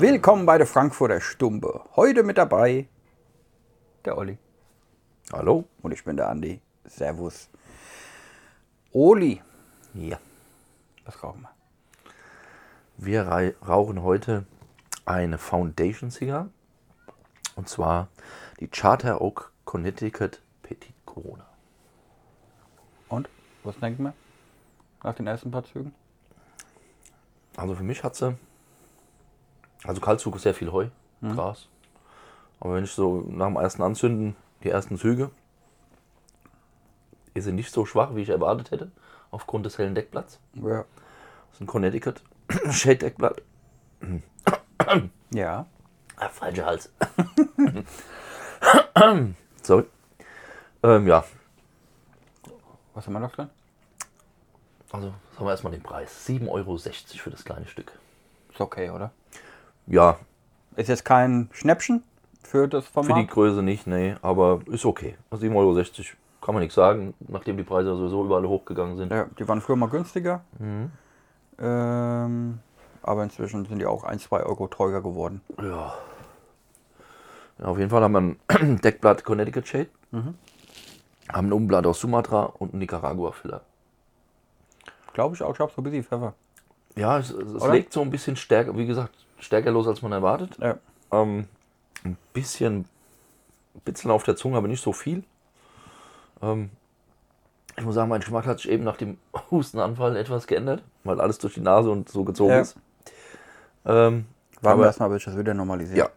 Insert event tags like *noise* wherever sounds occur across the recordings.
Willkommen bei der Frankfurter Stumbe. Heute mit dabei der Olli. Hallo? Und ich bin der Andi. Servus. Oli, Ja. was rauchen wir? Wir rauchen heute eine Foundation Cigar. Und zwar die Charter Oak Connecticut Petit Corona. Und? Was denken wir? Nach den ersten paar Zügen? Also für mich hat sie. Also Kaltzug ist sehr viel Heu, Gras. Aber wenn ich so nach dem ersten Anzünden, die ersten Züge, ist sie nicht so schwach, wie ich erwartet hätte, aufgrund des hellen Deckblatts. Ja. Das ist ein Connecticut *coughs* Shade Deckblatt. Ja. Ah, falscher Hals. *coughs* Sorry. Ähm, ja, Was haben wir noch drin? Also sagen wir erstmal den Preis. 7,60 Euro für das kleine Stück. Ist okay, oder? Ja, Ist jetzt kein Schnäppchen für das für die Format? Größe nicht, nee, aber ist okay. 7,60 Euro kann man nichts sagen, nachdem die Preise sowieso überall hochgegangen sind. ja, die waren früher mal günstiger. Ähm, aber inzwischen sind die auch 1, 2 Euro teurer geworden. Ja. ja auf jeden Fall haben wir ein *clears throat* Deckblatt Connecticut Shade, haben ein Umblatt aus Sumatra und einen Nicaragua-Filler. Glaube ich auch, ich habe so ein bisschen Pfeffer. Ja, es, es Oder? legt so ein bisschen stärker, wie gesagt, stärker los, als man erwartet. Ja. Ähm, ein bisschen Bitzeln auf der Zunge, aber nicht so viel. Ähm, ich muss sagen, mein Geschmack hat sich eben nach dem *laughs* Hustenanfall etwas geändert, weil alles durch die Nase und so gezogen Ja. ist. Ähm, Warten wir aber, erstmal, bis ich das wieder normalisiert. ja,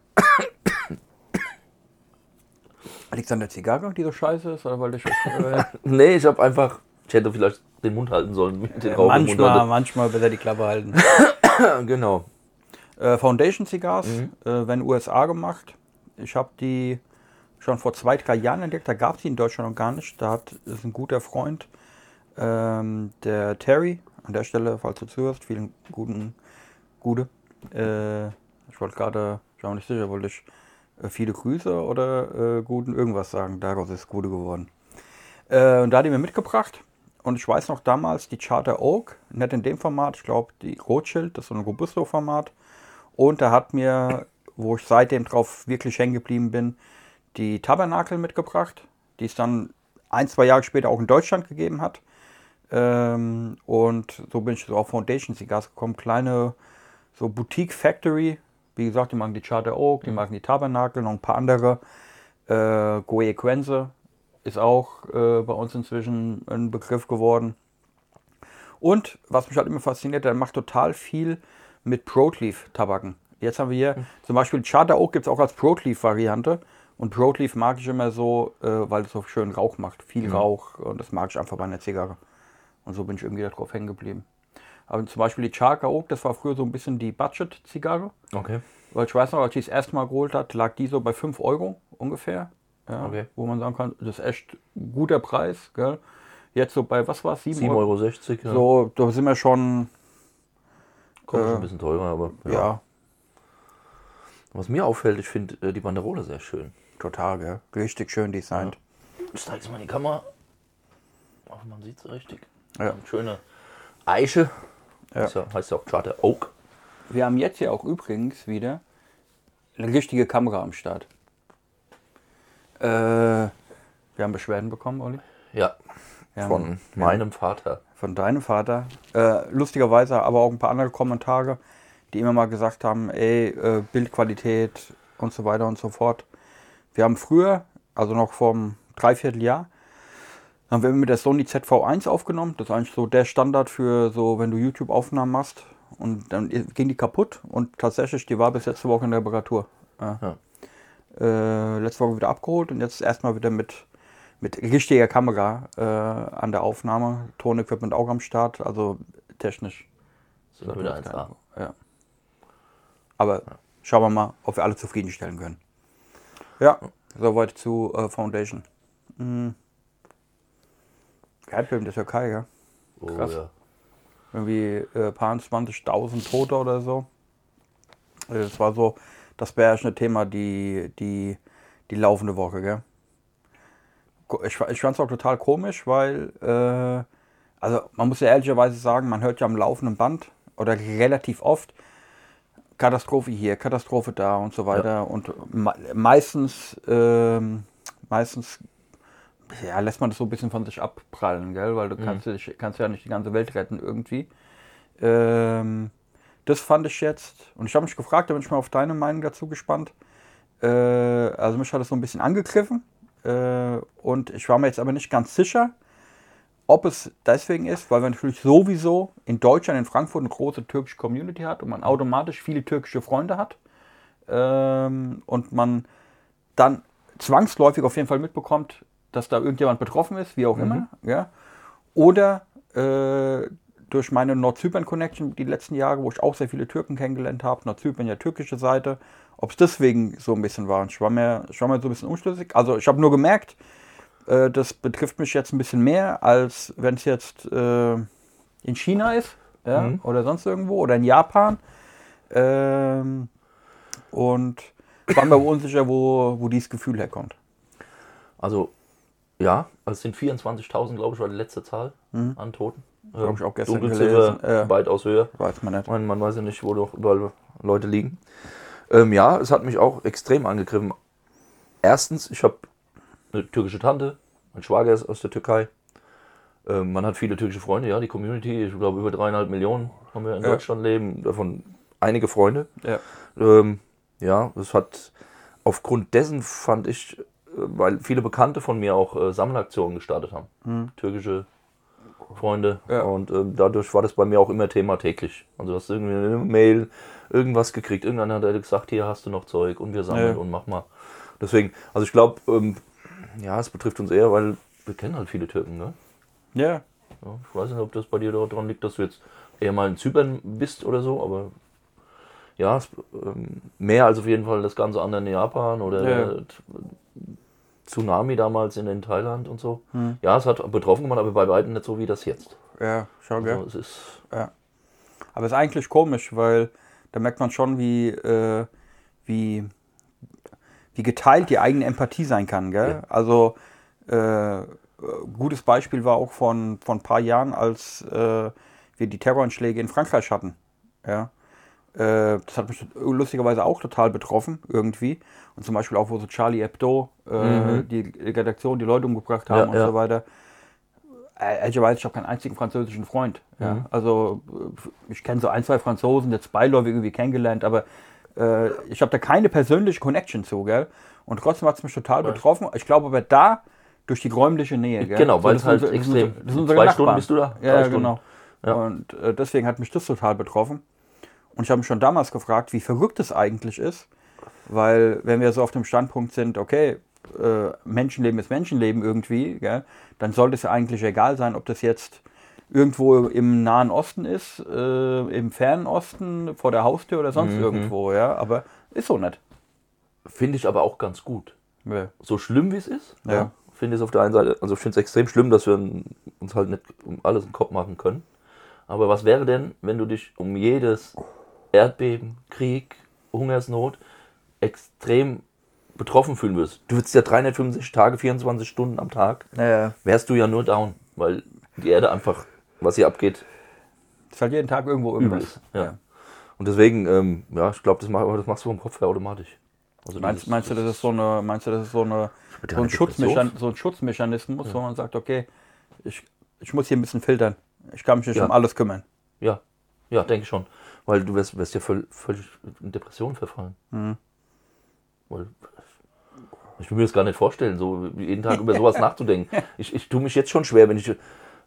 Liegt es an der Zigarre, die so scheiße ist? Oder weil ich, äh, *laughs* nee, ich habe einfach, ich hätte vielleicht den Mund halten sollen mit den Mund manchmal, manchmal besser die Klappe halten. *coughs* Genau. Äh, Foundation Cigars, Mhm. äh, werden USA gemacht. Ich habe die schon vor zwei, drei Jahren entdeckt. Da gab es die in Deutschland noch gar nicht. Da hat, ist ein guter Freund, ähm, der Terry, an der Stelle, falls du zuhörst, vielen guten, gute. Äh, ich wollte gerade, ich war mir nicht sicher, wollte ich äh, viele Grüße oder äh, guten irgendwas sagen. Daraus ist Gute geworden. Äh, und da hat die mir mitgebracht. Und ich weiß noch damals die Charter Oak, nicht in dem Format, ich glaube die Rothschild, das ist so ein Robusto-Format. Und er hat mir, wo ich seitdem drauf wirklich hängen geblieben bin, die Tabernakel mitgebracht, die es dann ein, zwei Jahre später auch in Deutschland gegeben hat. Ähm, und so bin ich so auf Foundation Cigars gekommen. Kleine, so Boutique Factory. Wie gesagt, die machen die Charter Oak, die machen die Tabernakel, noch ein paar andere. Äh, Goe Quenze ist auch äh, bei uns inzwischen ein Begriff geworden. Und was mich halt immer fasziniert, der macht total viel mit Broadleaf-Tabaken. Jetzt haben wir hier zum Beispiel Charter Oak gibt es auch als Broadleaf-Variante. Und Broadleaf mag ich immer so, äh, weil es so schön Rauch macht. Viel Rauch und das mag ich einfach bei einer Zigarre. Und so bin ich irgendwie darauf hängen geblieben. Aber zum Beispiel die Charter Oak, das war früher so ein bisschen die Budget-Zigarre. Okay. Weil ich weiß noch, als ich das erste Mal geholt hat, lag die so bei 5 Euro ungefähr. Ja, Okay. Wo man sagen kann, das ist echt ein guter Preis. Gell? Jetzt so bei, was war es, 7 7,60 Euro? Euro. Ja. So, da sind wir schon, Kommt schon äh, ein bisschen teurer, aber ja, Was mir auffällt, ich finde äh, die Banderole sehr schön. total, gell? richtig schön designt. Ich zeige jetzt mal die Kamera. Ach, man sieht es richtig. Ja. Schöne Eiche. Ja. Das ja- heißt ja auch Charter Oak. Wir haben jetzt ja auch übrigens wieder eine richtige Kamera am Start. Äh, wir haben Beschwerden bekommen, Olli. Ja. Wir Von meinem Vater. von deinem Vater. Äh, lustigerweise aber auch ein paar andere Kommentare, die immer mal gesagt haben, ey, äh, Bildqualität und so weiter und so fort. Wir haben früher, also noch vom Dreivierteljahr, haben wir mit der Sony ZV1 aufgenommen. Das ist eigentlich so der Standard für so, wenn du YouTube-Aufnahmen machst. Und dann ging die kaputt und tatsächlich, die war bis letzte Woche in der Reparatur. Ja. Ja. Äh, letzte Woche wieder abgeholt und jetzt erstmal wieder mit, mit richtiger Kamera äh, an der Aufnahme. Tonequipment auch am Start, also technisch. Sind wir wieder 1A. Ja. Aber schauen wir mal, ob wir alle zufriedenstellen können. Ja, soweit zu äh, Foundation. Mhm. Erdbeben der Türkei, ja. Oh, Krass. ja. Irgendwie äh, paar 20.000 Tote oder so. Äh, Das war so das beherrschende Thema die, die, die laufende Woche, gell? Ich, ich fand es auch total komisch, weil, äh, also man muss ja ehrlicherweise sagen, man hört ja am laufenden Band oder relativ oft Katastrophe hier, Katastrophe da und so weiter. Und me meistens, ähm, meistens ja, lässt man das so ein bisschen von sich abprallen, gell? weil du Mhm. kannst, dich, kannst ja nicht die ganze Welt retten irgendwie. Ähm, das fand ich jetzt, und ich habe mich gefragt, da bin ich mal auf deine Meinung dazu gespannt. Äh, also mich hat das so ein bisschen angegriffen äh, und ich war mir jetzt aber nicht ganz sicher, ob es deswegen ist, weil man natürlich sowieso in Deutschland, in Frankfurt eine große türkische Community hat und man automatisch viele türkische Freunde hat ähm, und man dann zwangsläufig auf jeden Fall mitbekommt, dass da irgendjemand betroffen ist, wie auch immer. Ja? Oder äh, durch meine Nord-Zypern-Connection die letzten Jahre, wo ich auch sehr viele Türken kennengelernt habe, Nord-Zypern ja türkische Seite, ob es deswegen so ein bisschen war. Ich war mir, ich war mir so ein bisschen unschlüssig. Also ich habe nur gemerkt, äh, das betrifft mich jetzt ein bisschen mehr, als wenn es jetzt äh, in China ist ja? Mhm. oder sonst irgendwo oder in Japan. Ähm, und war mir unsicher, wo, wo dieses Gefühl herkommt. Also, ja, also es sind 24.000, glaube ich, war die letzte Zahl an Toten. Hab Mhm. ich auch gestern Dunkelziffer gelesen, ja. weitaus höher. Weiß man nicht. Man, man weiß ja nicht, wo doch überall Leute liegen. Ähm, ja, es hat mich auch extrem angegriffen. Erstens, ich habe eine türkische Tante, mein Schwager ist aus der Türkei. Ähm, man hat viele türkische Freunde, ja, die Community, ich glaube über dreieinhalb Millionen haben wir in Ja. Deutschland leben, davon einige Freunde. Ja. Ähm, ja, es hat aufgrund dessen fand ich, äh, weil viele Bekannte von mir auch äh, Sammelaktionen gestartet haben. Türkische Freunde. Ja. Und ähm, dadurch war das bei mir auch immer Thema täglich. Also du hast irgendwie eine Mail, irgendwas gekriegt. Irgendeiner hat gesagt, hier hast du noch Zeug und wir sammeln Ja. und mach mal. Deswegen, also ich glaube, ähm, ja, es betrifft uns eher, weil wir kennen halt viele Türken, ne? Ja, Ja, ich weiß nicht, ob das bei dir daran liegt, dass du jetzt eher mal in Zypern bist oder so, aber ja, es, ähm, mehr als auf jeden Fall das ganze andere in Japan oder Ja. Tsunami damals in, in Thailand und so. Ja, es hat betroffen gemacht, aber bei weitem nicht so wie das jetzt. ja, schau, gell. Also es ist, Ja. Aber es ist eigentlich komisch, weil da merkt man schon, wie, äh, wie, wie geteilt die eigene Empathie sein kann. Gell? Also, äh, gutes Beispiel war auch von, von ein paar Jahren, als äh, wir die Terroranschläge in Frankreich hatten. Ja? Äh, das hat mich lustigerweise auch total betroffen, irgendwie. Und zum Beispiel auch, wo so Charlie Hebdo äh, die Redaktion, die Leute umgebracht haben Ja, und ja. so weiter. Äh, Ehrlicherweise, ich habe keinen einzigen französischen Freund. Ja? Mhm. Also äh, ich kenne so ein, zwei Franzosen, jetzt beiläufig irgendwie kennengelernt, aber äh, ich habe da keine persönliche Connection zu, gell? Und trotzdem hat es mich total betroffen. Ich glaube aber da durch die räumliche Nähe, gell? Genau, weil es halt sind- extrem- unsere zwei Nachbarn. Stunden bist du da? Ja, genau. Ja. Und äh, deswegen hat mich das total betroffen. Und ich habe mich schon damals gefragt, wie verrückt es eigentlich ist, weil wenn wir so auf dem Standpunkt sind, okay, äh, Menschenleben ist Menschenleben irgendwie, gell, dann sollte es ja eigentlich egal sein, ob das jetzt irgendwo im Nahen Osten ist, äh, im Fernen Osten, vor der Haustür oder Mhm. sonst irgendwo, ja, aber ist so nicht. finde ich aber auch ganz gut. Ja. So schlimm wie es ist, Ja. finde ich es auf der einen Seite, also ich finde es extrem schlimm, dass wir uns halt nicht um alles im Kopf machen können. Aber was wäre denn, wenn du dich um jedes Erdbeben, Krieg, Hungersnot extrem betroffen fühlen würdest? Du würdest ja 365 Tage, 24 Stunden am Tag, Naja, wärst du ja nur down, weil die Erde einfach, was hier abgeht, ist halt jeden Tag irgendwo übel irgendwas. ist. Ja. Und deswegen, ähm, ja, ich glaube, das, mach, das machst du vom Kopf her automatisch. Also Meinst, dieses- meinst du, das ist so eine, meinst du, das ist so eine, so ein, Schutzmechan so ein Schutzmechanismus, wo man sagt, okay, ich, ich muss hier ein bisschen filtern. Ich kann mich nicht Ja. um alles kümmern. Ja, ja, denke ich schon. Weil du wirst, wirst ja voll, völlig in Depression verfallen. Mhm. Weil, ich will mir das gar nicht vorstellen, so jeden Tag über sowas *laughs* nachzudenken. Ich, ich tue mich jetzt schon schwer, wenn ich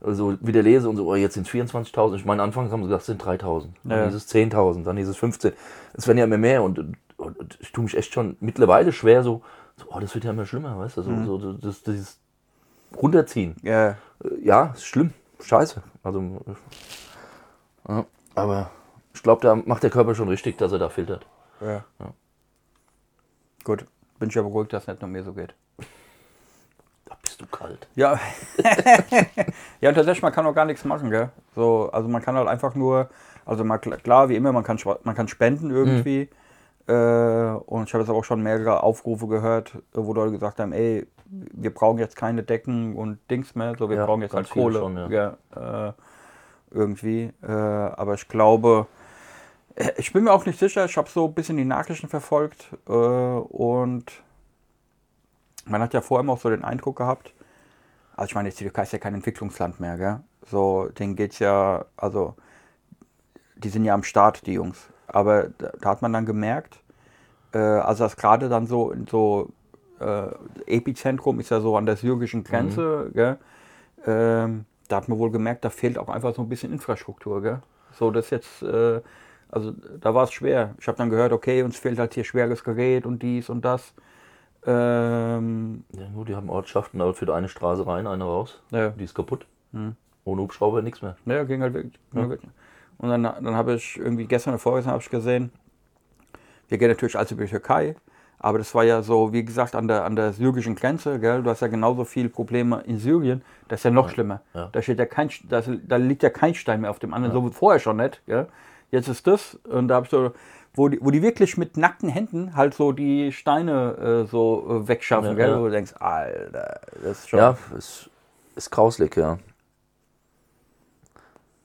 so wieder lese und so, oh, jetzt sind es 24.000. Ich meine, anfangs haben sie gesagt, es sind 3.000. Dann Ja. hieß es 10.000, dann hieß es 15. Es werden ja immer mehr und, und, und ich tue mich echt schon mittlerweile schwer, so, so oh, das wird ja immer schlimmer, weißt du, so, Mhm. so das, dieses Runterziehen. Ja, Äh, Ja, ist schlimm. Scheiße. Also, äh, ja, aber ich glaube, da macht der Körper schon richtig, dass er da filtert. ja. Gut, bin ich ja beruhigt, dass es nicht nur mir so geht. Da bist du kalt. Ja. *laughs* ja, und tatsächlich, man kann auch gar nichts machen, gell? So, also man kann halt einfach nur, also mal klar, wie immer, man kann, man kann spenden irgendwie. Äh, und ich habe jetzt auch schon mehrere Aufrufe gehört, wo Leute gesagt haben, ey, wir brauchen jetzt keine Decken und Dings mehr, so wir Ja, brauchen jetzt halt Kohle. schon, ja. äh, irgendwie. Äh, aber ich glaube, ich bin mir auch nicht sicher. Ich habe so ein bisschen die Nachrichten verfolgt äh, und man hat ja vorher immer auch so den Eindruck gehabt, also ich meine, die Türkei ist ja kein Entwicklungsland mehr, gell? So, denen geht's ja, also die sind ja am Start, die Jungs. Aber da, da hat man dann gemerkt, äh, also das gerade dann so in so äh, Epizentrum ist ja so an der syrischen Grenze, gell? Ähm, da hat man wohl gemerkt, da fehlt auch einfach so ein bisschen Infrastruktur, gell? So, das jetzt, äh, also da war es schwer. Ich habe dann gehört, okay, uns fehlt halt hier schweres Gerät und dies und das. Ähm, Ja, nur die haben Ortschaften, aber für eine Straße rein, eine raus. ja. Die ist kaputt. Ohne Hubschrauber nichts mehr. Ja, ging halt wirklich. Und dann, dann habe ich irgendwie gestern oder vorgestern habe ich gesehen, wir gehen natürlich alles über die Türkei, aber das war ja so, wie gesagt, an der, an der syrischen Grenze, gell? du hast ja genauso viele Probleme in Syrien, das ist ja noch schlimmer. Ja. Da, steht ja kein, da, da liegt ja kein Stein mehr auf dem anderen, so wie vorher schon nicht. Gell? Jetzt ist das und da habe ich so, wo die, wo die wirklich mit nackten Händen halt so die Steine äh, so äh, wegschaffen, Ja, gell? ja. wo du denkst, Alter, das ist schon... Ja, es ist grauslig, ja.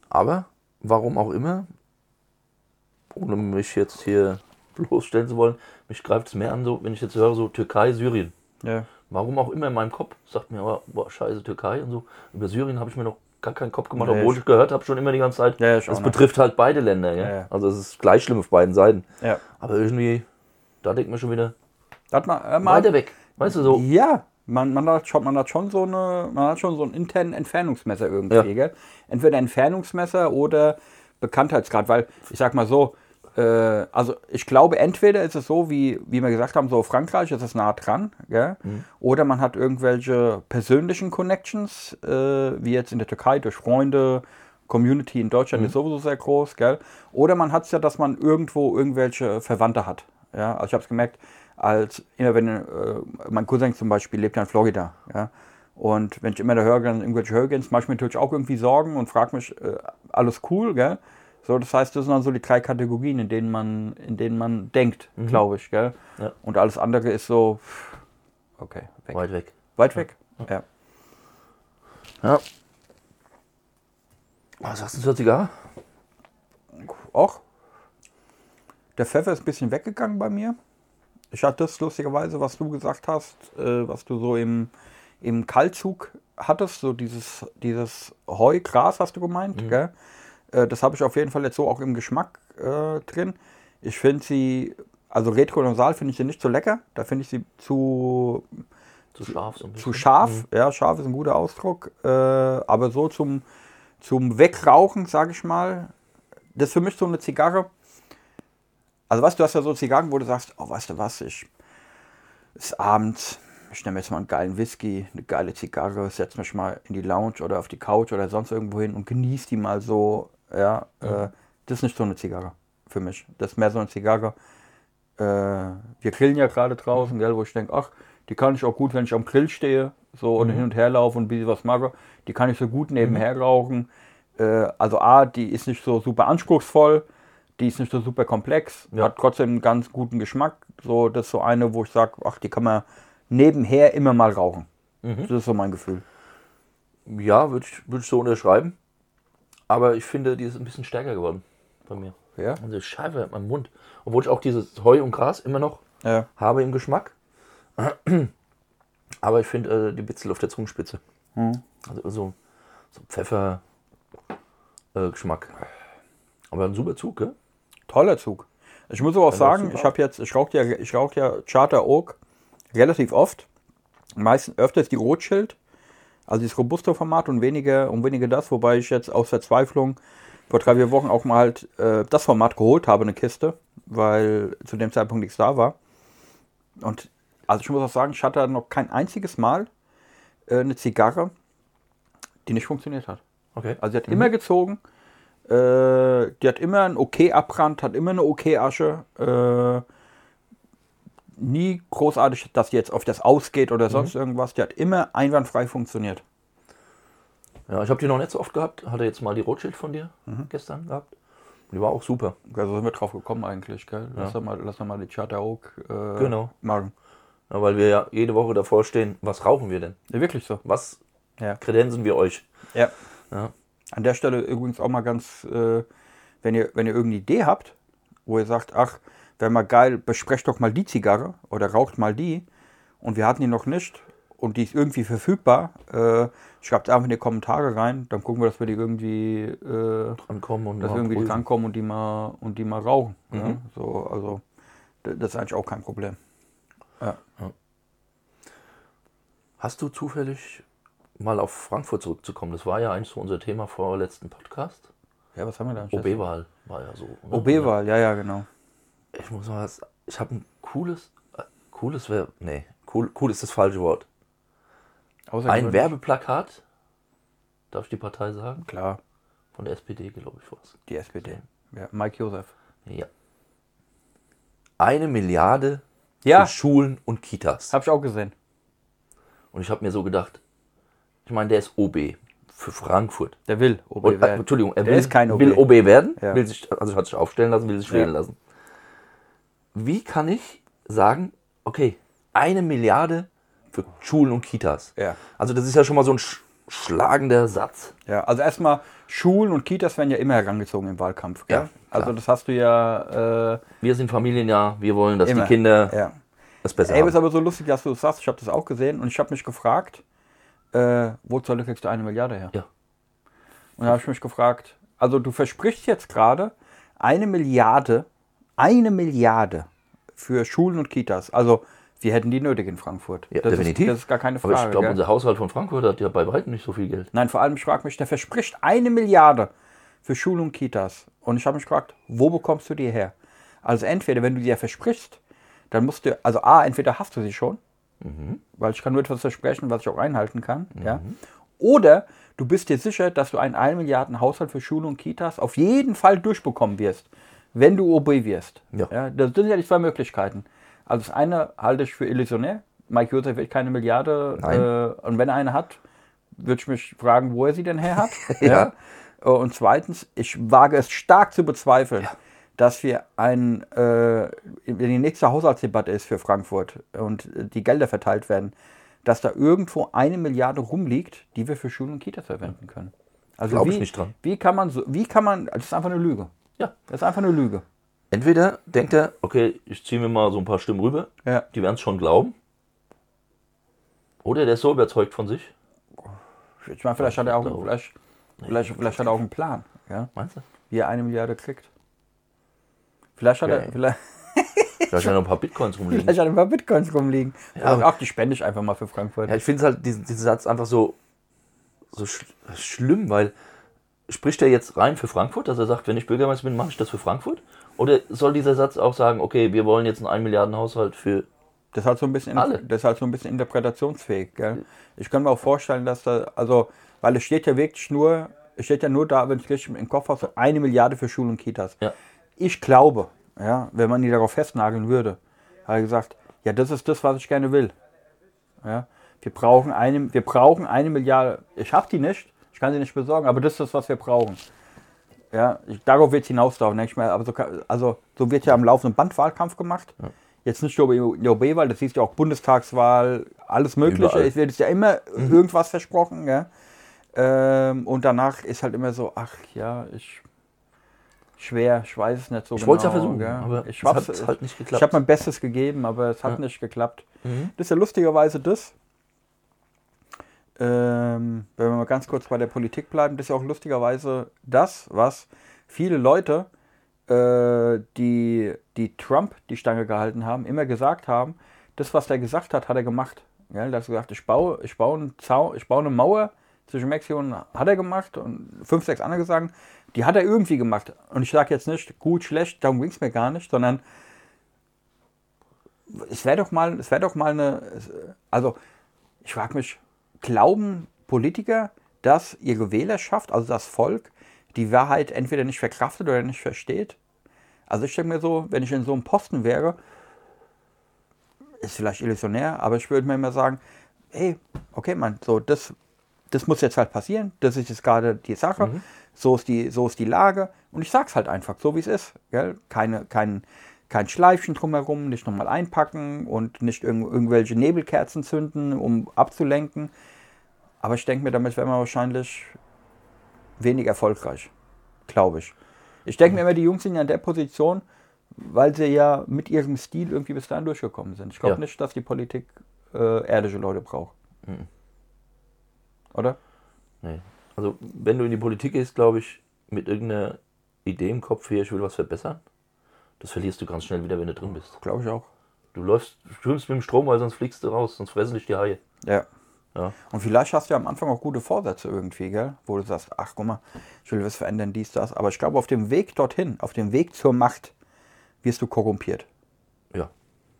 Aber, warum auch immer, ohne mich jetzt hier *laughs* bloßstellen zu wollen, mich greift es mehr an, so, wenn ich jetzt höre, so Türkei, Syrien. ja. Warum auch immer in meinem Kopf sagt mir aber, boah, scheiße, Türkei und so. Über Syrien habe ich mir noch gar keinen Kopf gemacht, Nee, obwohl ich- ich gehört habe schon immer die ganze Zeit. Ja, ja, betrifft halt beide Länder, ja? Ja. Also es ist gleich schlimm auf beiden Seiten. ja. Aber irgendwie, da denkt man schon wieder Hat man, äh, mal, weiter weg. Weißt du, so. Ja, man, man, hat schon, man hat schon so eine, man hat schon so einen internen Entfernungsmesser irgendwie, Ja. gell? Entweder Entfernungsmesser oder Bekanntheitsgrad, weil ich sag mal so, äh, also ich glaube, entweder ist es so, wie, wie wir gesagt haben, so Frankreich ist es nah dran, gell? Oder man hat irgendwelche persönlichen Connections, äh, wie jetzt in der Türkei durch Freunde, Community in Deutschland ist sowieso sehr groß, gell? Oder man hat es ja, dass man irgendwo irgendwelche Verwandte hat. Ja, also ich habe es gemerkt, als immer wenn äh, mein Cousin zum Beispiel lebt ja in Florida, ja. Und wenn ich immer da höre, dann irgendwelche Hurricanes, mache ich mir natürlich auch irgendwie Sorgen und frage mich, äh, alles cool, gell? So, das heißt, das sind dann so die drei Kategorien, in denen man, in denen man denkt, glaube ich, gell? Ja. Und alles andere ist so, okay, weg. Weit weg. Weit weg. Ja. Ja. Was sagst du zur Zigarre? Auch. Der Pfeffer ist ein bisschen weggegangen bei mir. Ich hatte das lustigerweise, was du gesagt hast, äh, was du so im, im Kaltzug hattest, so dieses, dieses Heugras hast du gemeint, gell? Äh, das habe ich auf jeden Fall jetzt so auch im Geschmack äh, drin. Ich finde sie, also Retronasal finde ich sie nicht so lecker. Da finde ich sie zu, Zu scharf so zu scharf. Ja, scharf ist ein guter Ausdruck. Äh, aber so zum, zum Wegrauchen, sage ich mal, das ist für mich so eine Zigarre. Also weißt du, du hast ja so Zigarren, wo du sagst, oh, weißt du was, ich ist abends, ich nehme jetzt mal einen geilen Whisky, eine geile Zigarre, setze mich mal in die Lounge oder auf die Couch oder sonst irgendwo hin und genieße die mal so. Ja, äh, das ist nicht so eine Zigarre für mich. Das ist mehr so eine Zigarre. Äh, wir grillen ja gerade draußen, gell, wo ich denke, ach, die kann ich auch gut, wenn ich am Grill stehe, so und hin und her laufe und ein bisschen was mache. Die kann ich so gut nebenher rauchen. Äh, also A, die ist nicht so super anspruchsvoll, die ist nicht so super komplex, Ja. hat trotzdem einen ganz guten Geschmack. So, das ist so eine, wo ich sage, ach, die kann man nebenher immer mal rauchen. Das ist so mein Gefühl. Ja, würde ich, würd ich so unterschreiben. Aber ich finde, die ist ein bisschen stärker geworden bei mir. Ja. Also Scheibe in meinem Mund. Obwohl ich auch dieses Heu und Gras immer noch Ja. habe im Geschmack. *clears throat* Aber ich finde äh, die Bitzel auf der Zungenspitze. Also so, so Pfeffer äh. Aber ein super Zug, gell? Toller Zug. Ich muss aber auch Ja, sagen, ich habe jetzt, ich rauche ja, ich rauch ja Charter Oak relativ oft. Meistens öfters die Rothschild, also das Robusto-Format und weniger, und weniger das, wobei ich jetzt aus Verzweiflung vor drei, vier Wochen auch mal halt äh, das Format geholt habe, eine Kiste, weil zu dem Zeitpunkt nichts da war. Und also ich muss auch sagen, ich hatte noch kein einziges Mal äh, eine Zigarre, die nicht funktioniert hat. Okay. Also die hat immer gezogen. Äh, die hat immer einen okay Abbrand, hat immer eine okay Asche. Äh, nie großartig, dass die jetzt auf das ausgeht oder sonst irgendwas. Die hat immer einwandfrei funktioniert. Ja, ich habe die noch nicht so oft gehabt. Hatte jetzt mal die Rothschild von dir gestern gehabt. Die war auch super. Also sind wir drauf gekommen eigentlich, gell? Lass doch mal, lass mal die Charter Oak äh, Genau. machen. Ja, weil wir ja jede Woche davor stehen, was rauchen wir denn? Ja, wirklich so. Was Ja. kredenzen wir euch? Ja. Ja. An der Stelle übrigens auch mal ganz, äh, wenn ihr, wenn ihr irgendeine Idee habt, wo ihr sagt, ach, wäre mal geil, besprecht doch mal die Zigarre oder raucht mal die und wir hatten die noch nicht und die ist irgendwie verfügbar, äh, schreibt einfach in die Kommentare rein, dann gucken wir, dass wir die irgendwie äh, Drankommen und dass wir irgendwie prüfen. drankommen und die mal und die mal rauchen. Ja? Mhm. So, also das ist eigentlich auch kein Problem. Ja. Hast du zufällig mal auf Frankfurt zurückzukommen? Das war ja eigentlich so unser Thema vor letzten Podcast. ja, was haben wir da? OB-Wahl war ja so. OB-Wahl, ja, ja, genau. Ich muss mal was. Ich habe ein cooles. Äh, cooles wäre. Nee, cool, cool ist das falsche Wort. Ein. Werbeplakat. Darf ich die Partei sagen? Klar, Von der SPD, glaube ich, was. die SPD. Ja, Mike Josef. Ja. Eine Milliarde Ja. für Schulen und Kitas. Hab ich auch gesehen. Und ich habe mir so gedacht, ich meine, der ist OB für Frankfurt. Der will OB Und, äh, werden. Entschuldigung, er Der will, ist kein OB. will OB werden, Ja. will sich, also hat sich aufstellen lassen, will sich Ja. wählen lassen. Wie kann ich sagen, okay, eine Milliarde für Schulen und Kitas? Ja. Also das ist ja schon mal so ein sch schlagender Satz. Ja, also erstmal, Schulen und Kitas werden ja immer herangezogen im Wahlkampf. Gell? Ja, klar. also das hast du ja äh, Wir sind Familienjahr, wir wollen, dass immer. die Kinder Ja. das besser Ey, ist haben. aber so lustig, dass du das sagst. Ich habe das auch gesehen und ich habe mich gefragt, äh, wo zur Hölle kriegst du eine Milliarde her? Ja. Und da habe ich mich gefragt, also du versprichst jetzt gerade eine Milliarde, eine Milliarde für Schulen und Kitas. Also wir hätten die nötig in Frankfurt. Ja, das definitiv. Ist, das ist gar keine Aber Frage. ich glaube, unser Haushalt von Frankfurt hat ja bei weitem nicht so viel Geld. Nein, vor allem, ich frage mich, der verspricht eine Milliarde für Schulen und Kitas. Und ich habe mich gefragt, wo bekommst du die her? Also entweder, wenn du die ja versprichst, dann musst du, also A, entweder hast du sie schon, weil ich kann nur etwas versprechen, was ich auch einhalten kann, ja. Oder du bist dir sicher, dass du einen 1 Milliarden Haushalt für Schulen und Kitas auf jeden Fall durchbekommen wirst, wenn du OB wirst. Ja. das sind ja die zwei Möglichkeiten. Also das eine halte ich für illusionär. Mike Josef wird keine Milliarde äh, und wenn er eine hat, würde ich mich fragen, wo er sie denn her hat. *laughs* Ja. Äh, Und zweitens, ich wage es stark zu bezweifeln, dass wir ein, äh, wenn die nächste Haushaltsdebatte ist für Frankfurt und die Gelder verteilt werden, dass da irgendwo eine Milliarde rumliegt, die wir für Schulen und Kitas verwenden können. Also Glaub wie, ich nicht dran. Wie kann man so, wie kann man, das ist einfach eine Lüge. Ja. Das ist einfach eine Lüge. Entweder denkt er, okay, ich ziehe mir mal so ein paar Stimmen rüber, Ja. die werden es schon glauben. Oder der ist so überzeugt von sich. Ich meine, vielleicht hat er auch, glaube. vielleicht, vielleicht, vielleicht hat er auch einen Plan, ja, Meinst du? wie er eine Milliarde kriegt. Vielleicht hat Okay. er, vielleicht, Vielleicht hat er noch ein paar Bitcoins *laughs* rumliegen. vielleicht hat er ein paar Bitcoins rumliegen. Ja, Ja, aber- ach, die spende ich einfach mal für Frankfurt. Ja, ich finde es halt diesen, diesen Satz einfach so, so sch schlimm, weil spricht er jetzt rein für Frankfurt, dass er sagt, wenn ich Bürgermeister bin, mache ich das für Frankfurt? Oder soll dieser Satz auch sagen, okay, wir wollen jetzt einen 1 Milliarden Haushalt für. Das ist halt so ein bisschen, Alle. das ist halt so ein bisschen interpretationsfähig. Gell? Ich kann mir auch vorstellen, dass da, also, weil es steht ja wirklich nur, es steht ja nur da, wenn ich richtig im Kopf habe, so eine Milliarde für Schulen und Kitas. Ja. Ich glaube, ja, wenn man die darauf festnageln würde, hat er gesagt, ja, das ist das, was ich gerne will. Ja, wir brauchen eine, wir brauchen eine Milliarde. Ich habe die nicht, ich kann sie nicht besorgen, aber das ist das, was wir brauchen. Ja, ich, darauf wird es hinauslaufen, denke ich mal. Aber so, also, so wird ja am laufenden Band Wahlkampf gemacht. Jetzt nicht nur in der OB-Wahl, das siehst du ja auch Bundestagswahl, alles Mögliche. Überall. Es wird ja immer irgendwas versprochen. Ja? Ähm, und danach ist halt immer so, ach ja, ich. Schwer, ich weiß es nicht so Ich genau. wollte es ja versuchen, gell. aber ich es hat halt nicht Ich geklappt. habe mein Bestes gegeben, aber es hat Ja. nicht geklappt. Mhm. Das ist ja lustigerweise das. Ähm, wenn wir mal ganz kurz bei der Politik bleiben, das ist ja auch lustigerweise das, was viele Leute, äh, die, die Trump die Stange gehalten haben, immer gesagt haben, das, was der gesagt hat, hat er gemacht. Ja, er hat gesagt, ich baue, ich baue einen Zaun, ich baue eine Mauer zwischen Mexiko und hat er gemacht und fünf, sechs andere sagen, die hat er irgendwie gemacht. Und ich sage jetzt nicht gut, schlecht, darum ging es mir gar nicht, sondern es wäre doch mal, es wäre doch mal eine, also ich frage mich, glauben Politiker, dass ihre Wählerschaft, also das Volk, die Wahrheit entweder nicht verkraftet oder nicht versteht? Also ich denke mir so, wenn ich in so einem Posten wäre, ist vielleicht illusionär, aber ich würde mir immer sagen, hey, okay, Mann, so das, das muss jetzt halt passieren, das ist jetzt gerade die Sache, so, ist die, so ist die Lage und ich sag's halt einfach, so wie es ist. Gell? Keine, kein, kein Schleifchen drumherum, nicht nochmal einpacken und nicht irgend, irgendwelche Nebelkerzen zünden, um abzulenken. Aber ich denke mir, damit wäre man wahrscheinlich wenig erfolgreich, glaube ich. Ich denke mir immer, die Jungs sind ja in der Position, weil sie ja mit ihrem Stil irgendwie bis dahin durchgekommen sind. Ich glaube Ja. nicht, dass die Politik äh, ehrliche Leute braucht. Mhm. Oder? Nee. Also, wenn du in die Politik gehst, glaube ich, mit irgendeiner Idee im Kopf hier, ich will was verbessern, das verlierst du ganz schnell wieder, wenn du drin bist. Glaube ich auch. Du läufst, schwimmst mit dem Strom, weil sonst fliegst du raus, sonst fressen dich die Haie. Ja. Ja. Und vielleicht hast du ja am Anfang auch gute Vorsätze irgendwie, gell? Wo du sagst, ach guck mal, ich will was verändern, dies, das. Aber ich glaube, auf dem Weg dorthin, auf dem Weg zur Macht, wirst du korrumpiert. Ja,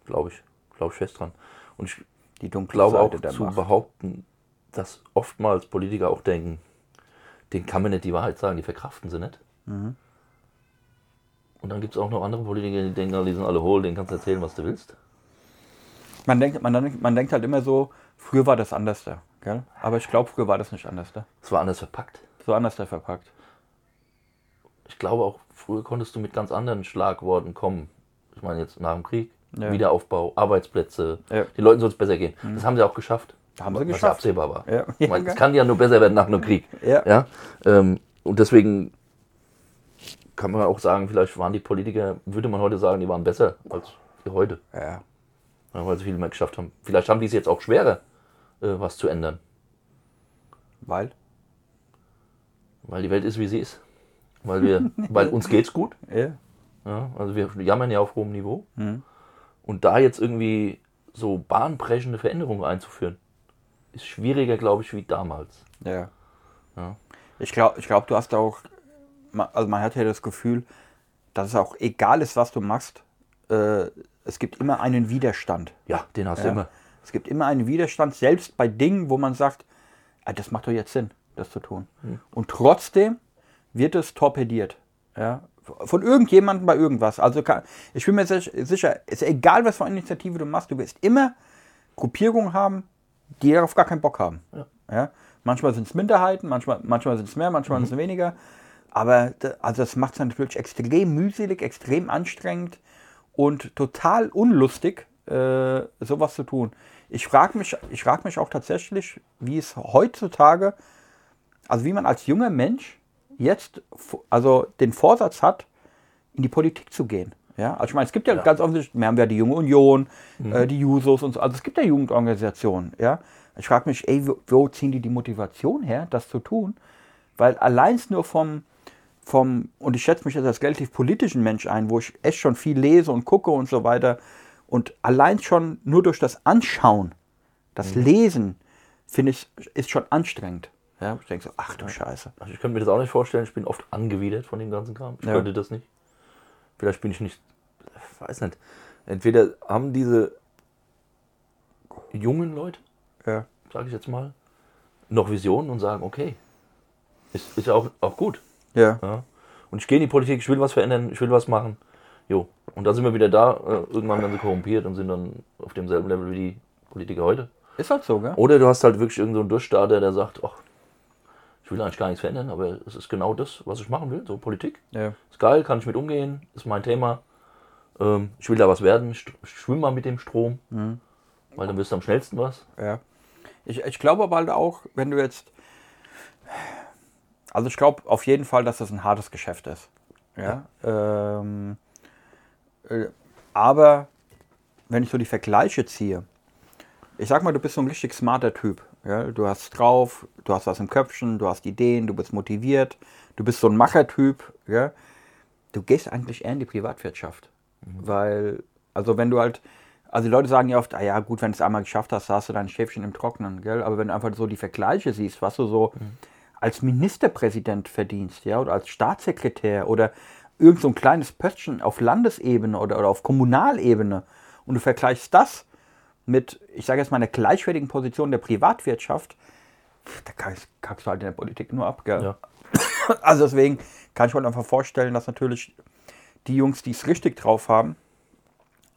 glaube ich. Glaube ich fest dran. Und ich Die dunkle glaube auch Seite der zu Macht. behaupten, dass oftmals Politiker auch denken, denen kann man nicht die Wahrheit sagen, die verkraften sie nicht. Mhm. Und dann gibt es auch noch andere Politiker, die denken, die sind alle hohl, denen kannst du erzählen, was du willst. Man denkt, man, man denkt halt immer so, früher war das anders da, gell? Aber ich glaube, früher war das nicht anders da. Es war anders verpackt. So anders da verpackt. Ich glaube auch, früher konntest du mit ganz anderen Schlagworten kommen. Ich meine jetzt nach dem Krieg, Ja. Wiederaufbau, Arbeitsplätze. Ja. Den Leuten soll es besser gehen. Das haben sie auch geschafft. Haben sie was geschafft. absehbar war. Ja. Ich meine, es kann ja nur besser werden nach einem Krieg. Ja. Ja? Ähm, und deswegen kann man auch sagen, vielleicht waren die Politiker, würde man heute sagen, die waren besser als die heute. Ja. Ja, weil sie viel mehr geschafft haben. Vielleicht haben die es jetzt auch schwerer, äh, was zu ändern. Weil? Weil die Welt ist, wie sie ist. Weil, wir, *laughs* weil uns geht's gut. Ja. Ja, also wir jammern ja auf hohem Niveau. Mhm. Und da jetzt irgendwie so bahnbrechende Veränderungen einzuführen, ist schwieriger, glaube ich, wie damals. Ja. Ja. Ich glaube, ich glaub, du hast auch, ma- also man hat ja das Gefühl, dass es auch egal ist, was du machst, äh, es gibt immer einen Widerstand. Ja, den hast du Ja. immer. Es gibt immer einen Widerstand, selbst bei Dingen, wo man sagt, ah, das macht doch jetzt Sinn, das zu tun. Und trotzdem wird es torpediert. Ja? Von irgendjemandem bei irgendwas. Also kann, ich bin mir sich- sicher, es ist egal, was für eine Initiative du machst, du wirst immer Gruppierungen haben, die darauf gar keinen Bock haben. Ja. Ja? Manchmal sind es Minderheiten, manchmal, manchmal sind es mehr, manchmal sind es weniger. Aber also das macht es natürlich extrem mühselig, extrem anstrengend und total unlustig, äh, sowas zu tun. Ich frage mich, ich frag mich auch tatsächlich, wie es heutzutage, also wie man als junger Mensch jetzt also den Vorsatz hat, in die Politik zu gehen. Ja, also ich meine, es gibt ja, Ja. ganz offensichtlich, wir haben ja die Junge Union, äh, die Jusos und so, also es gibt ja Jugendorganisationen, ja. Ich frage mich, ey, wo, wo ziehen die die Motivation her, das zu tun? Weil allein nur vom, vom, und ich schätze mich jetzt als relativ politischen Mensch ein, wo ich echt schon viel lese und gucke und so weiter, und allein schon nur durch das Anschauen, das Lesen, finde ich, ist schon anstrengend. Ja, ich denke so, ach du Scheiße. Also ich könnte mir das auch nicht vorstellen. Ich bin oft angewidert von dem ganzen Kram. Ich Ja. könnte das nicht. Vielleicht bin ich nicht, ich weiß nicht. Entweder haben diese jungen Leute, Ja. sage ich jetzt mal, noch Visionen und sagen, okay, ist, ist ja auch, auch gut. Ja. Ja. Und ich gehe in die Politik, ich will was verändern, ich will was machen. Jo. Und da sind wir wieder da. Äh, irgendwann werden sie korrumpiert und sind dann auf demselben Level wie die Politiker heute. Ist halt so, gell? Oder du hast halt wirklich irgendeinen so einen Durchstarter, der sagt, ach, ich will eigentlich gar nichts verändern, aber es ist genau das, was ich machen will, so Politik. Ja. Ist geil, kann ich mit umgehen, ist mein Thema. Ähm, ich will da was werden, ich schwimme mal mit dem Strom, weil dann wirst du am schnellsten was. Ja. Ich, ich glaube aber halt auch, wenn du jetzt. Also ich glaube auf jeden Fall, dass das ein hartes Geschäft ist. Ja. Ähm, äh, aber wenn ich so die Vergleiche ziehe, ich sag mal, du bist so ein richtig smarter Typ. Ja? Du hast drauf, du hast was im Köpfchen, du hast Ideen, du bist motiviert, du bist so ein Machertyp. Ja? Du gehst eigentlich eher in die Privatwirtschaft. Weil, also wenn du halt, also die Leute sagen ja oft, ah ja gut, wenn du es einmal geschafft hast, hast du dein Schäfchen im Trocknen, gell? Aber wenn du einfach so die Vergleiche siehst, was du so als Ministerpräsident verdienst, ja, oder als Staatssekretär oder irgend so ein kleines Pöstchen auf Landesebene oder, oder auf Kommunalebene und du vergleichst das mit, ich sage jetzt mal, einer gleichwertigen Position der Privatwirtschaft, da kackst, du halt in der Politik nur ab, gell? Ja. *coughs* Also deswegen kann ich mir einfach vorstellen, dass natürlich die Jungs, die es richtig drauf haben,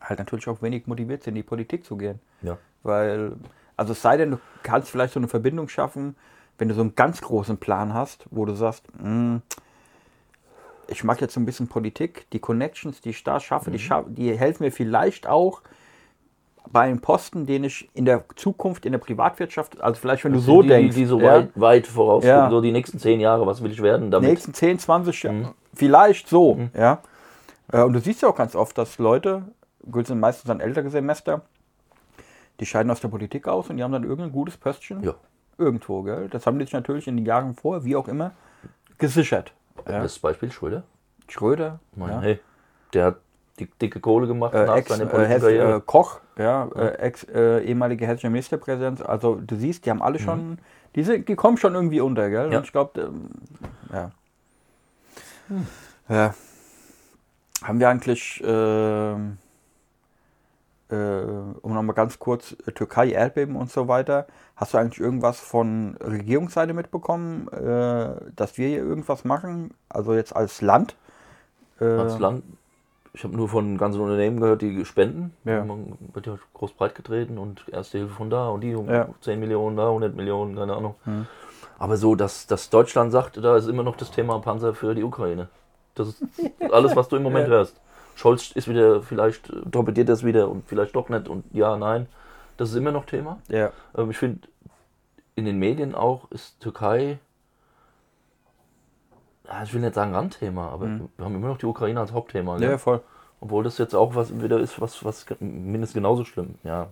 halt natürlich auch wenig motiviert sind, in die Politik zu gehen. Ja. Weil, also es sei denn, du kannst vielleicht so eine Verbindung schaffen, wenn du so einen ganz großen Plan hast, wo du sagst, "Mm, ich mache jetzt so ein bisschen Politik, die Connections, die ich da schaffe, die, scha die helfen mir vielleicht auch bei einem Posten, den ich in der Zukunft in der Privatwirtschaft, also vielleicht wenn du Das so sind die, denkst, Die, die so ja, weit, weit voraus Ja. so die nächsten zehn Jahre, was will ich werden damit? nächsten 10, 20 Mhm. Jahre, vielleicht so, ja. Äh, Und du siehst ja auch ganz oft, dass Leute, gut sind meistens dann ältere Semester, die scheiden aus der Politik aus und die haben dann irgendein gutes Pöstchen Ja. Irgendwo, gell? Das haben die sich natürlich in den Jahren vorher, wie auch immer, gesichert. Ja. Das Beispiel Schröder. Schröder, meine, ja. hey, der hat die dicke Kohle gemacht äh, Ex, seiner äh, Hess, äh, Koch, ja, äh, ex, äh, ehemaliger hessischer Ministerpräsident. Also du siehst, die haben alle schon, die, sind, die kommen schon irgendwie unter, gell? Mhm. Ja. Und ich glaube, ähm, ja. ja. Haben wir eigentlich, ähm, äh, um nochmal ganz kurz, äh, Türkei, Erdbeben und so weiter, hast du eigentlich irgendwas von Regierungsseite mitbekommen, äh, dass wir hier irgendwas machen? Also jetzt als Land? Äh, als Land. Ich habe nur von ganzen Unternehmen gehört, die spenden. Ja. Man wird ja groß breit getreten und erste Hilfe von da und die um Ja. 10 Millionen da, 100 Millionen, keine Ahnung. Aber so, dass, dass Deutschland sagt, da ist immer noch das Thema Panzer für die Ukraine. Das ist alles, was du im Moment Ja. hörst. Scholz ist wieder, vielleicht äh, torpediert das wieder und vielleicht doch nicht und ja, nein. Das ist immer noch Thema. Ja, Ähm, ich finde, in den Medien auch ist Türkei, ja, ich will nicht sagen Randthema, aber wir haben immer noch die Ukraine als Hauptthema. Gell? Mhm. ja, voll. Obwohl das jetzt auch was wieder ist, was, was mindestens genauso schlimm. Ja,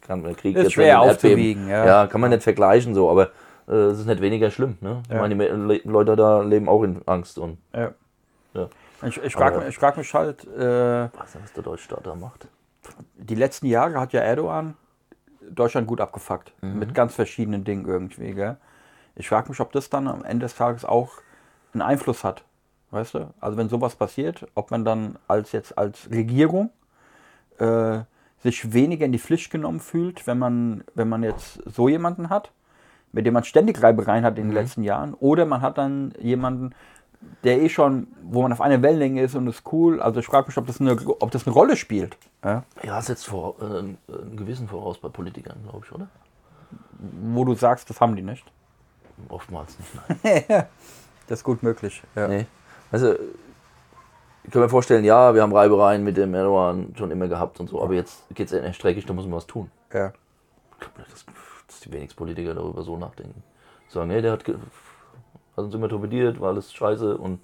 kann der Krieg Ist jetzt schwer aufzuwiegen, ja. Ja, kann man nicht vergleichen so, aber äh, es ist nicht weniger schlimm. Ne? Ich Ja. meine, die Le Leute da leben auch in Angst und Ja. Ja. Ich, ich frage mich, ich frag mich halt, äh, was, was der Deutschstaat da macht. die letzten Jahre hat ja Erdogan Deutschland gut abgefuckt. Mit ganz verschiedenen Dingen irgendwie. Gell? Ich frage mich, ob das dann am Ende des Tages auch einen Einfluss hat. Weißt du? Also wenn sowas passiert, ob man dann als jetzt als Regierung äh, sich weniger in die Pflicht genommen fühlt, wenn man, wenn man jetzt so jemanden hat, mit dem man ständig Reibereien hat in den letzten Jahren, oder man hat dann jemanden, der eh schon, wo man auf einer Wellenlänge ist und ist cool. Also ich frage mich, ob das eine, ob das eine Rolle spielt. Ja? Ja, setzt vor, äh, einen Gewissen voraus bei Politikern, glaube ich, oder? Wo du sagst, das haben die nicht. Oftmals nicht. Nein. *laughs* Das ist gut möglich. Ja. Nee. Also, ich kann mir vorstellen, ja, wir haben Reibereien mit dem Erdogan schon immer gehabt und so, aber jetzt geht es echt dreckig, da muss man was tun. Ja. Ich glaube nicht, dass, dass die wenigsten Politiker darüber so nachdenken. Sagen, hey, der hat, hat uns immer torpediert, war alles scheiße und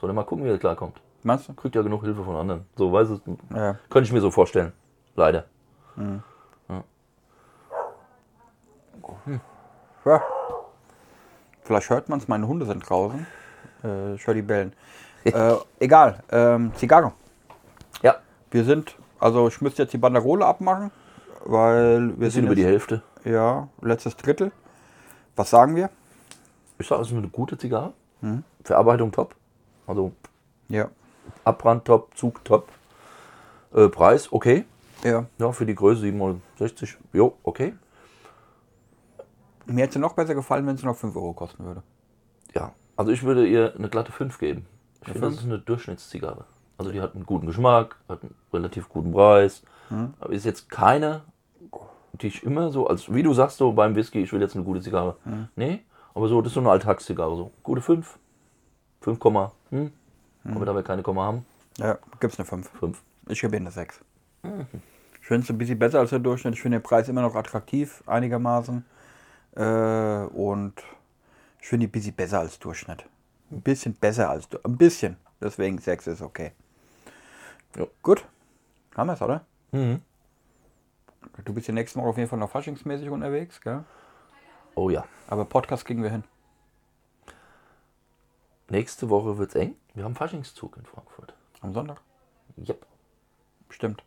soll er mal gucken, wie er klarkommt. Meinst du? Kriegt ja genug Hilfe von anderen. So, weiß es. Ja. Könnte ich mir so vorstellen. Leider. ja. Vielleicht hört man es, meine Hunde sind draußen. Äh, ich höre die bellen. *laughs* äh, egal. Ähm, Zigarre. Ja, Wir sind, also ich müsste jetzt die Banderole abmachen, weil wir wir sind sind über die jetzt, Hälfte. ja, letztes Drittel. Was sagen wir? Ich sage, es ist eine gute Zigarre. Verarbeitung top. Also Ja. Abbrand top, Zug top. Äh, Preis okay. Ja. Ja, für die Größe 760. Jo, okay. Mir hätte noch besser gefallen, wenn sie noch 5 Euro kosten würde. Ja, also ich würde ihr eine glatte 5 geben. Ich finde, das ist eine Durchschnittszigarre. Also die hat einen guten Geschmack, hat einen relativ guten Preis. Aber ist jetzt keine, die ich immer so, als wie du sagst, so beim Whisky, ich will jetzt eine gute Zigarre. Nee, aber so, das ist so eine Alltagszigarre. So. Gute 5, 5, hm. aber da wir keine Komma haben, Ja, gibt's eine 5. 5. Ich gebe ihnen eine 6. Ich finde es ein bisschen besser als der Durchschnitt. Ich finde den Preis immer noch attraktiv, einigermaßen. Äh, und ich finde die ein bisschen besser als Durchschnitt. Ein bisschen besser als Du- Ein bisschen. Deswegen 6 ist okay. Ja. Gut. Haben wir es, oder? Mhm. Du bist ja nächste Woche auf jeden Fall noch faschingsmäßig unterwegs, gell? Oh ja. Aber Podcast kriegen wir hin. Nächste Woche wird's eng. Wir haben Faschingszug in Frankfurt. Am Sonntag? Yep. Stimmt.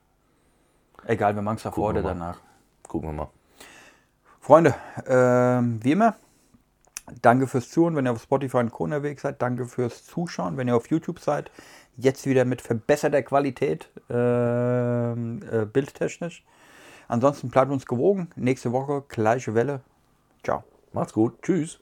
Egal, wir machen es davor oder danach. Gucken wir mal. Freunde, ähm, wie immer, danke fürs Zuhören, wenn ihr auf Spotify und Co. unterwegs seid. Danke fürs Zuschauen, wenn ihr auf YouTube seid. Jetzt wieder mit verbesserter Qualität, ähm, äh, bildtechnisch. Ansonsten bleibt uns gewogen. Nächste Woche gleiche Welle. Ciao. Macht's gut. Tschüss.